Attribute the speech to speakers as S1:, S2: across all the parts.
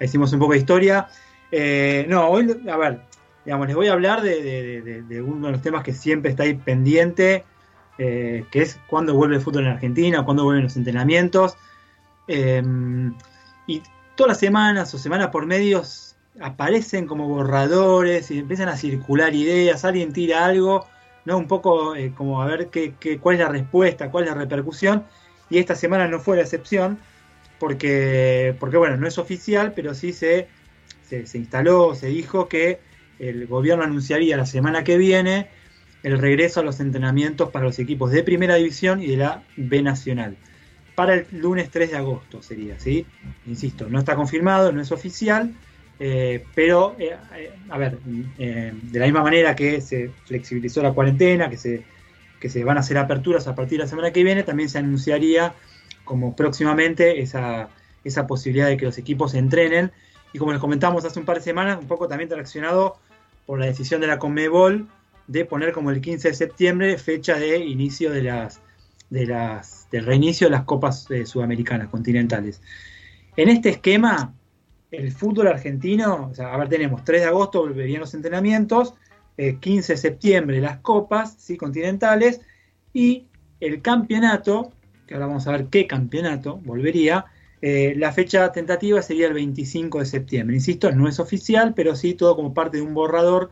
S1: hicimos un poco de historia. Eh, no, hoy, a ver, digamos, les voy a hablar de, uno de los temas que siempre está ahí pendiente, eh, que es cuándo vuelve el fútbol en Argentina, cuándo vuelven los entrenamientos. Em, y todas las semanas o semanas por medios aparecen como borradores y empiezan a circular ideas, alguien tira algo, ¿no? Un poco eh, como a ver qué, cuál es la respuesta, cuál es la repercusión. Y esta semana no fue la excepción, porque, porque bueno, no es oficial, pero sí se, se instaló, se dijo que el gobierno anunciaría la semana que viene el regreso a los entrenamientos para los equipos de primera división y de la B Nacional. Para el lunes 3 de agosto sería, ¿sí? Insisto, no está confirmado, no es oficial, eh, pero, eh, eh, a ver, de la misma manera que se flexibilizó la cuarentena, que se, que se van a hacer aperturas a partir de la semana que viene, también se anunciaría como próximamente esa, esa posibilidad de que los equipos entrenen. Y como les comentamos hace un par de semanas, un poco también traccionado por la decisión de la Conmebol de poner como el 15 de septiembre fecha de inicio de las, de las del reinicio de las copas eh, sudamericanas continentales. En este esquema, el fútbol argentino, a ver, tenemos 3 de agosto volverían los entrenamientos, 15 eh, de septiembre las copas ¿sí? continentales y el campeonato, que ahora vamos a ver qué campeonato volvería, eh, la fecha tentativa sería el 25 de septiembre. Insisto, no es oficial, pero sí todo como parte de un borrador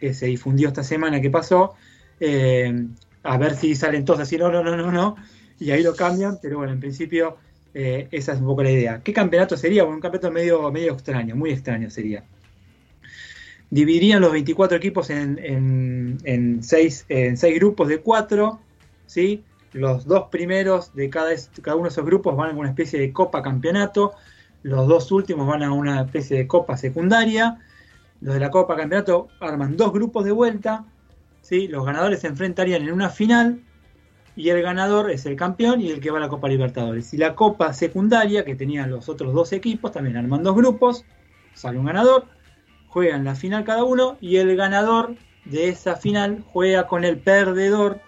S1: que se difundió esta semana que pasó. Eh, a ver si salen todos así, no, no, no, no, no. Y ahí lo cambian, pero bueno, en principio eh, esa es un poco la idea. ¿Qué campeonato sería? Bueno, un campeonato medio, medio extraño, muy extraño sería. Dividirían los 24 equipos en, en, seis, en seis grupos de cuatro, ¿sí? Los dos primeros de cada, cada uno de esos grupos van a una especie de copa campeonato, los dos últimos van a una especie de copa secundaria, los de la copa campeonato arman dos grupos de vuelta, ¿sí? los ganadores se enfrentarían en una final y el ganador es el campeón y el que va a la Copa Libertadores. Y la Copa secundaria, que tenían los otros dos equipos, también arman dos grupos, sale un ganador, juegan la final cada uno y el ganador de esa final juega con el perdedor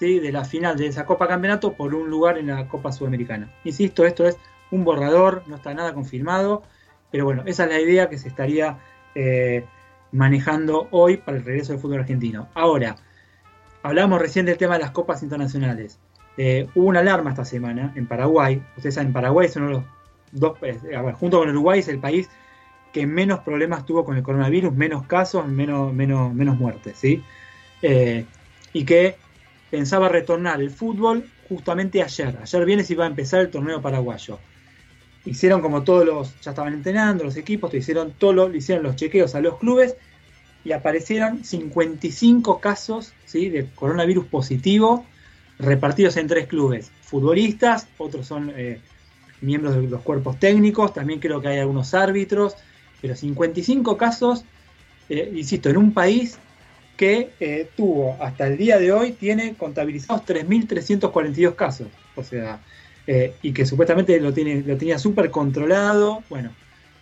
S1: de la final de esa Copa Campeonato por un lugar en la Copa Sudamericana. Insisto, esto es un borrador, no está nada confirmado, pero bueno, esa es la idea que se estaría eh, manejando hoy para el regreso del fútbol argentino. Ahora, hablábamos recién del tema de las copas internacionales. Eh, hubo una alarma esta semana en Paraguay. Ustedes saben, Paraguay es uno de los dos, eh, junto con Uruguay, es el país que menos problemas tuvo con el coronavirus, menos casos, menos, menos, menos muertes, ¿sí? y que pensaba retornar el fútbol justamente ayer. Ayer viene se iba a empezar el torneo paraguayo. Hicieron como todos los, ya estaban entrenando los equipos, hicieron todo le hicieron los chequeos a los clubes y aparecieron 55 casos ¿sí? de coronavirus positivo repartidos en tres clubes. Futbolistas, otros son eh, miembros de los cuerpos técnicos, también creo que hay algunos árbitros, pero 55 casos, eh, insisto, en un país que eh, tuvo hasta el día de hoy, tiene contabilizados 3.342 casos. O sea, eh, y que supuestamente lo, tiene, lo tenía súper controlado. Bueno,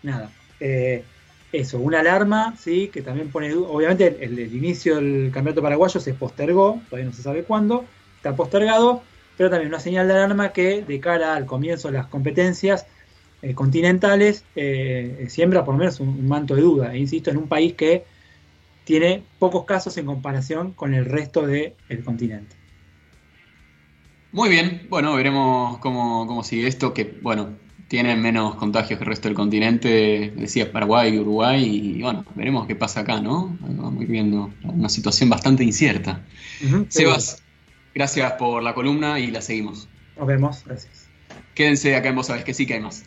S1: nada. Eh, eso, una alarma, sí, que también pone Obviamente el, inicio del campeonato paraguayo se postergó, todavía no se sabe cuándo, está postergado, pero también una señal de alarma que de cara al comienzo de las competencias continentales siembra por lo menos un, manto de duda. E insisto, en un país que tiene pocos casos en comparación con el resto del continente.
S2: Muy bien, bueno, veremos cómo, sigue esto, que bueno, tiene menos contagios que el resto del continente, decía Paraguay Uruguay, y bueno, veremos qué pasa acá, ¿no? Vamos viendo una situación bastante incierta. Sebas, gracias por la columna y la seguimos.
S1: Nos vemos, gracias.
S2: Quédense acá en Vos Sabés que sí que hay más.